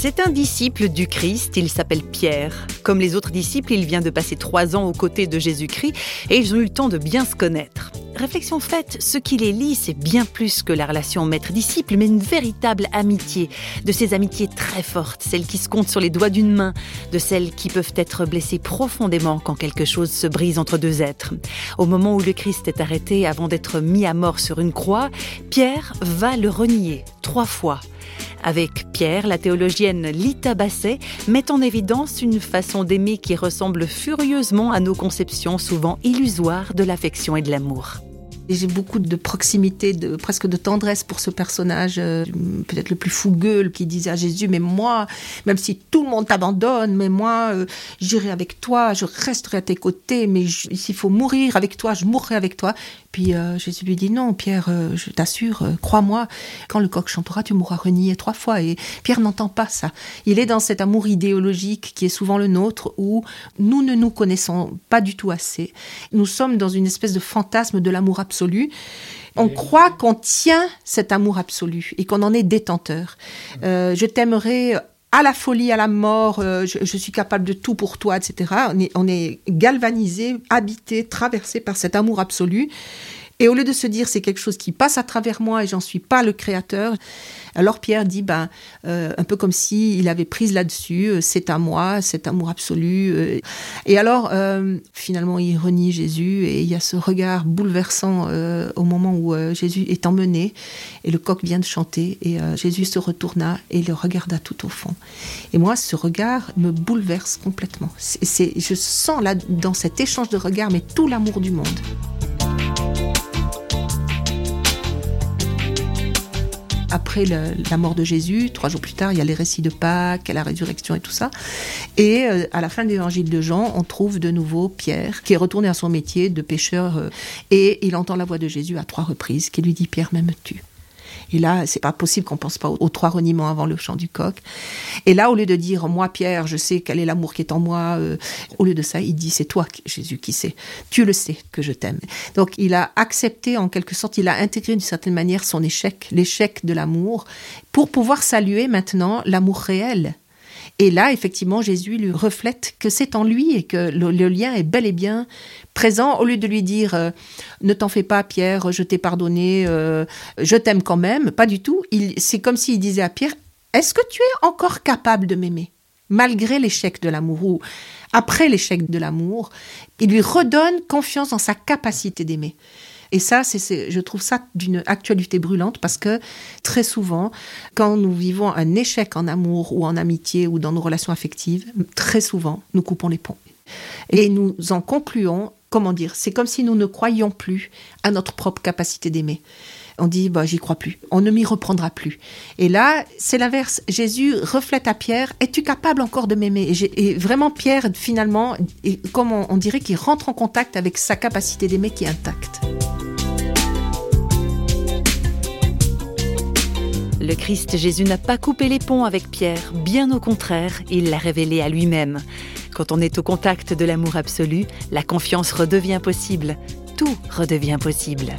C'est un disciple du Christ, il s'appelle Pierre. Comme les autres disciples, il vient de passer trois ans aux côtés de Jésus-Christ et ils ont eu le temps de bien se connaître. Réflexion faite, ce qui les lie, c'est bien plus que la relation maître-disciple, mais une véritable amitié. De ces amitiés très fortes, celles qui se comptent sur les doigts d'une main, de celles qui peuvent être blessées profondément quand quelque chose se brise entre deux êtres. Au moment où le Christ est arrêté avant d'être mis à mort sur une croix, Pierre va le renier trois fois. Avec Pierre, la théologienne Lita Basset met en évidence une façon d'aimer qui ressemble furieusement à nos conceptions souvent illusoires de l'affection et de l'amour. J'ai beaucoup de proximité, de, presque de tendresse pour ce personnage, euh, peut-être le plus fougueux, qui disait à Jésus, mais moi, même si tout le monde t'abandonne, mais moi, euh, j'irai avec toi, je resterai à tes côtés, mais s'il faut mourir avec toi, je mourrai avec toi. Puis euh, Jésus lui dit, non, Pierre, je t'assure, crois-moi, quand le coq chantera, tu mourras renié trois fois. Et Pierre n'entend pas ça. Il est dans cet amour idéologique qui est souvent le nôtre, où nous ne nous connaissons pas du tout assez. Nous sommes dans une espèce de fantasme de l'amour absolu on croit qu'on tient cet amour absolu et qu'on en est détenteur. Euh, je t'aimerai à la folie, à la mort, euh, je, suis capable de tout pour toi, etc. On est, on est galvanisé, habité, traversé par cet amour absolu. Et au lieu de se dire c'est quelque chose qui passe à travers moi et j'en suis pas le créateur, alors Pierre dit ben euh, un peu comme si il avait prise là-dessus, euh, c'est à moi, cet amour absolu. Euh. et alors finalement il renie Jésus et il y a ce regard bouleversant au moment où Jésus est emmené et le coq vient de chanter et Jésus se retourna et le regarda tout au fond. Et moi ce regard me bouleverse complètement. C'est, je sens là dans cet échange de regards mais tout l'amour du monde. Après la mort de Jésus, trois jours plus tard, il y a les récits de Pâques, la résurrection et tout ça. Et euh, à la fin de l'évangile de Jean, on trouve de nouveau Pierre, qui est retourné à son métier de pêcheur, euh, et il entend la voix de Jésus à trois reprises, qui lui dit Pierre, m'aimes-tu et là, c'est pas possible qu'on pense pas aux, trois reniements avant le chant du coq. Et là, au lieu de dire moi Pierre, je sais quel est l'amour qui est en moi, euh, au lieu de ça, il dit c'est toi Jésus qui sais. Tu le sais que je t'aime. Donc il a accepté en quelque sorte, il a intégré d'une certaine manière son échec, l'échec de l'amour, pour pouvoir saluer maintenant l'amour réel et là, effectivement, Jésus lui reflète que c'est en lui et que le, lien est bel et bien présent. Au lieu de lui dire euh, ne t'en fais pas, Pierre, je t'ai pardonné, euh, je t'aime quand même, pas du tout. C'est comme s'il disait à Pierre est-ce que tu es encore capable de m'aimer malgré l'échec de l'amour ou après l'échec de l'amour? Il lui redonne confiance dans sa capacité d'aimer. Et ça, c'est, je trouve ça d'une actualité brûlante parce que très souvent, quand nous vivons un échec en amour ou en amitié ou dans nos relations affectives, très souvent, nous coupons les ponts. Et nous en concluons, comment dire, c'est comme si nous ne croyions plus à notre propre capacité d'aimer on dit bah j'y crois plus, on ne m'y reprendra plus. Et là, c'est l'inverse. Jésus reflète à Pierre es-tu capable encore de m'aimer? Et, vraiment Pierre finalement, comme on dirait qu'il rentre en contact avec sa capacité d'aimer qui est intacte. Le Christ Jésus n'a pas coupé les ponts avec Pierre, bien au contraire, il l'a révélé à lui-même. Quand on est au contact de l'amour absolu, la confiance redevient possible, tout redevient possible.